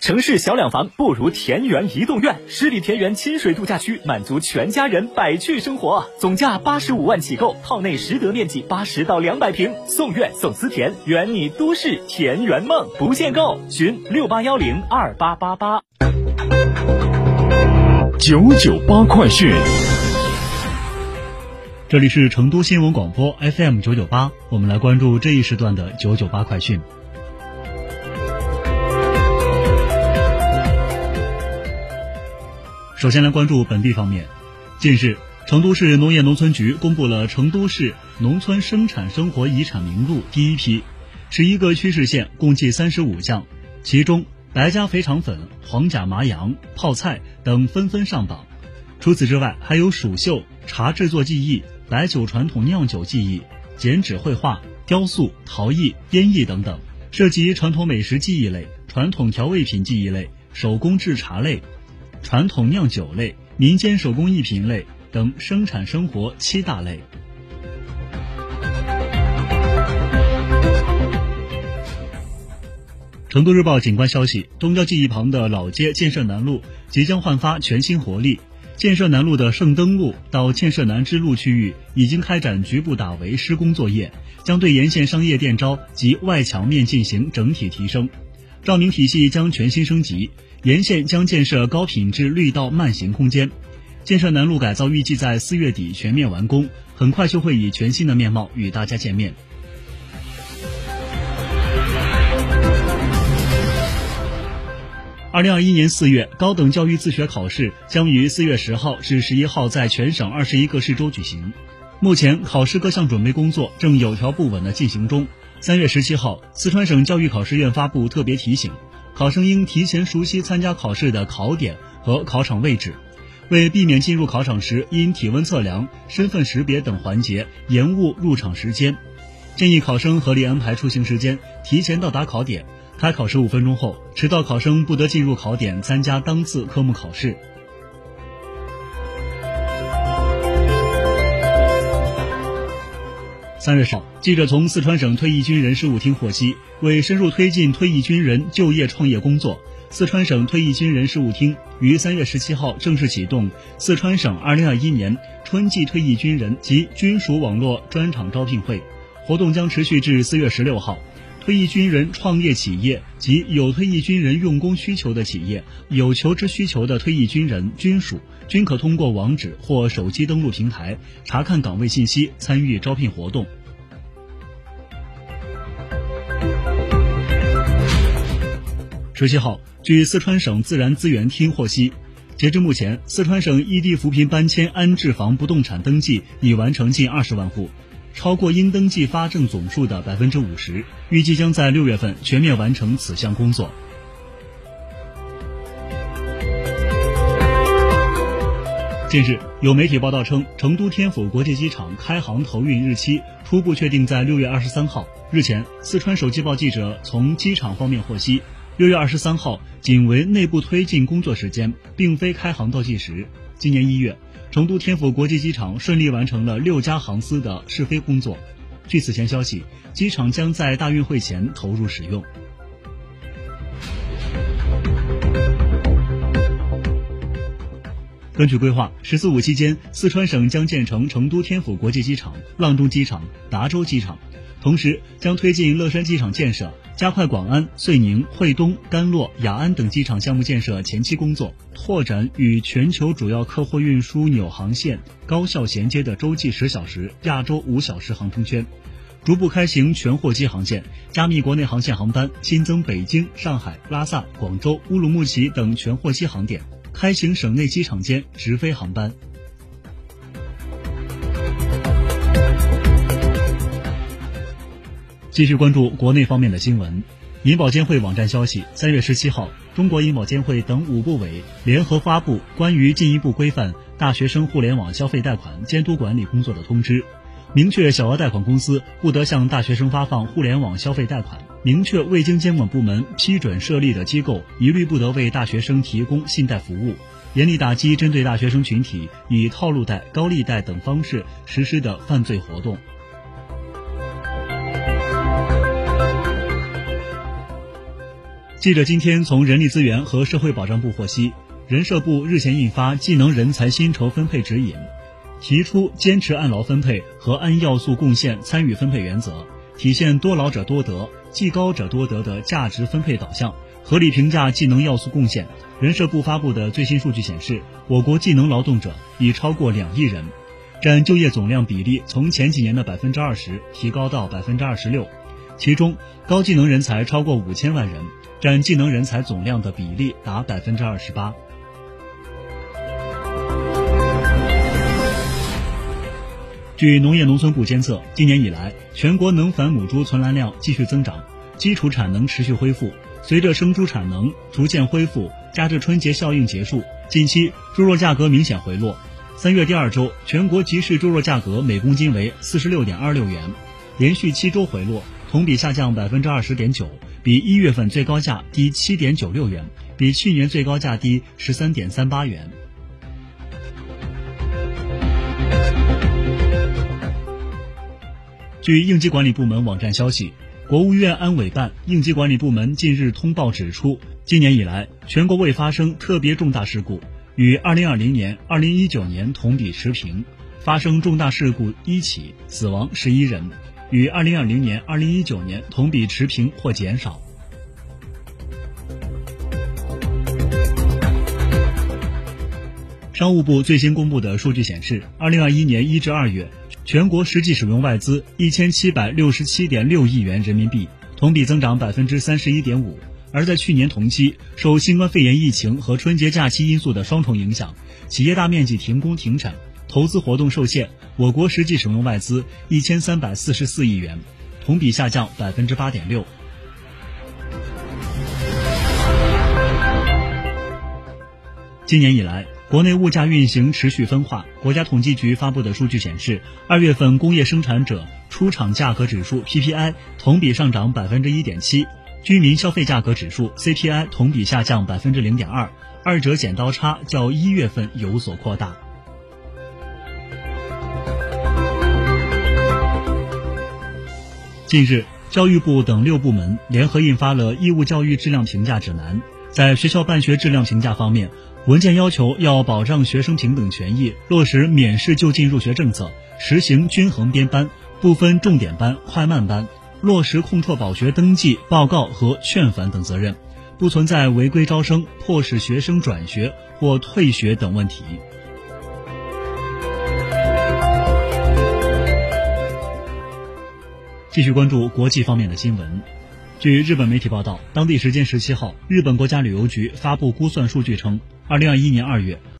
城市小两房不如田园移动院，十里田园亲水度假区，满足全家人百趣生活。总价八十五万起购，套内实得面积八十到两百平，送院送私田，圆你都市田园梦，不限购，寻六八幺零。二八八八九九八快讯，这里是成都新闻广播 FM 九九八，我们来关注这一时段的九九八快讯。首先来关注本地方面，近日，成都市农业农村局公布了成都市农村生产生活遗产名录第一批，十一个区市县共计三十五项，其中。白家肥肠粉、黄甲麻羊、泡菜等纷纷上榜。除此之外，还有蜀绣、茶制作技艺、白酒传统酿酒技艺、剪纸绘画、雕塑、陶艺、烟艺等等，涉及传统美食技艺类、传统调味品技艺类、手工制茶类、传统酿酒类、民间手工艺品类等生产生活七大类。成都日报景观消息：东郊记忆旁的老街建设南路即将焕发全新活力。建设南路的圣灯路到建设南支路区域已经开展局部打围施工作业，将对沿线商业店招及外墙面进行整体提升。照明体系将全新升级，沿线将建设高品质绿道慢行空间。建设南路改造预计在四月底全面完工，很快就会以全新的面貌与大家见面。二零二一年四月，高等教育自学考试将于四月十号至十一号在全省二十一个市州举行。目前，考试各项准备工作正有条不紊地进行中。三月十七号，四川省教育考试院发布特别提醒，考生应提前熟悉参加考试的考点和考场位置，为避免进入考场时因体温测量、身份识别等环节延误入场时间，建议考生合理安排出行时间，提前到达考点。开考十五分钟后，迟到考生不得进入考点参加当次科目考试。三月上，记者从四川省退役军人事务厅获悉，为深入推进退役军人就业创业工作，四川省退役军人事务厅于三月十七号正式启动四川省二零二一年春季退役军人及军属网络专场招聘会，活动将持续至四月十六号。退役军人创业企业及有退役军人用工需求的企业，有求职需求的退役军人、军属均可通过网址或手机登录平台查看岗位信息，参与招聘活动。十七号，据四川省自然资源厅获悉，截至目前，四川省异地扶贫搬迁安置房不动产登记已完成近二十万户。超过应登记发证总数的百分之五十，预计将在六月份全面完成此项工作。近日，有媒体报道称，成都天府国际机场开航投运日期初步确定在六月二十三号。日前，四川手机报记者从机场方面获悉，六月二十三号仅为内部推进工作时间，并非开航倒计时。今年一月。成都天府国际机场顺利完成了六家航司的试飞工作。据此前消息，机场将在大运会前投入使用。根据规划，“十四五”期间，四川省将建成成都天府国际机场、阆中机场、达州机场，同时将推进乐山机场建设，加快广安、遂宁、惠东、甘洛、雅安等机场项目建设前期工作，拓展与全球主要客货运枢纽航线高效衔接的洲际十小时、亚洲五小时航程圈。逐步开行全货机航线，加密国内航线航班，新增北京、上海、拉萨、广州、乌鲁木齐等全货机航点，开行省内机场间直飞航班。继续关注国内方面的新闻。银保监会网站消息，三月十七号，中国银保监会等五部委联合发布关于进一步规范大学生互联网消费贷款监督管理工作的通知。明确小额贷款公司不得向大学生发放互联网消费贷款。明确未经监管部门批准设立的机构一律不得为大学生提供信贷服务。严厉打击针对大学生群体以套路贷、高利贷等方式实施的犯罪活动。记者今天从人力资源和社会保障部获悉，人社部日前印发技能人才薪酬分配指引。提出坚持按劳分配和按要素贡献参与分配原则，体现多劳者多得、技高者多得的价值分配导向，合理评价技能要素贡献。人社部发布的最新数据显示，我国技能劳动者已超过两亿人，占就业总量比例从前几年的百分之二十提高到百分之二十六，其中高技能人才超过五千万人，占技能人才总量的比例达百分之二十八。据农业农村部监测，今年以来，全国能繁母猪存栏量继续增长，基础产能持续恢复。随着生猪产能逐渐恢复，加之春节效应结束，近期猪肉价格明显回落。三月第二周，全国集市猪肉价格每公斤为四十六点二六元，连续七周回落，同比下降百分之二十点九，比一月份最高价低七点九六元，比去年最高价低十三点三八元。据应急管理部门网站消息，国务院安委办应急管理部门近日通报指出，今年以来，全国未发生特别重大事故，与2020年、2019年同比持平；发生重大事故一起，死亡十一人，与2020年、2019年同比持平或减少。商务部最新公布的数据显示，2021年1至2月。全国实际使用外资一千七百六十七点六亿元人民币，同比增长百分之三十一点五。而在去年同期，受新冠肺炎疫情和春节假期因素的双重影响，企业大面积停工停产，投资活动受限，我国实际使用外资一千三百四十四亿元，同比下降百分之八点六。今年以来。国内物价运行持续分化。国家统计局发布的数据显示，二月份工业生产者出厂价格指数 PPI 同比上涨百分之一点七，居民消费价格指数 CPI 同比下降百分之零点二，二者剪刀差较一月份有所扩大。近日，教育部等六部门联合印发了义务教育质量评价指南，在学校办学质量评价方面。文件要求要保障学生平等权益，落实免试就近入学政策，实行均衡编班，不分重点班、快慢班，落实控辍保学登记、报告和劝返等责任，不存在违规招生、迫使学生转学或退学等问题。继续关注国际方面的新闻。据日本媒体报道，当地时间十七号，日本国家旅游局发布估算数据称。二零二一年二月。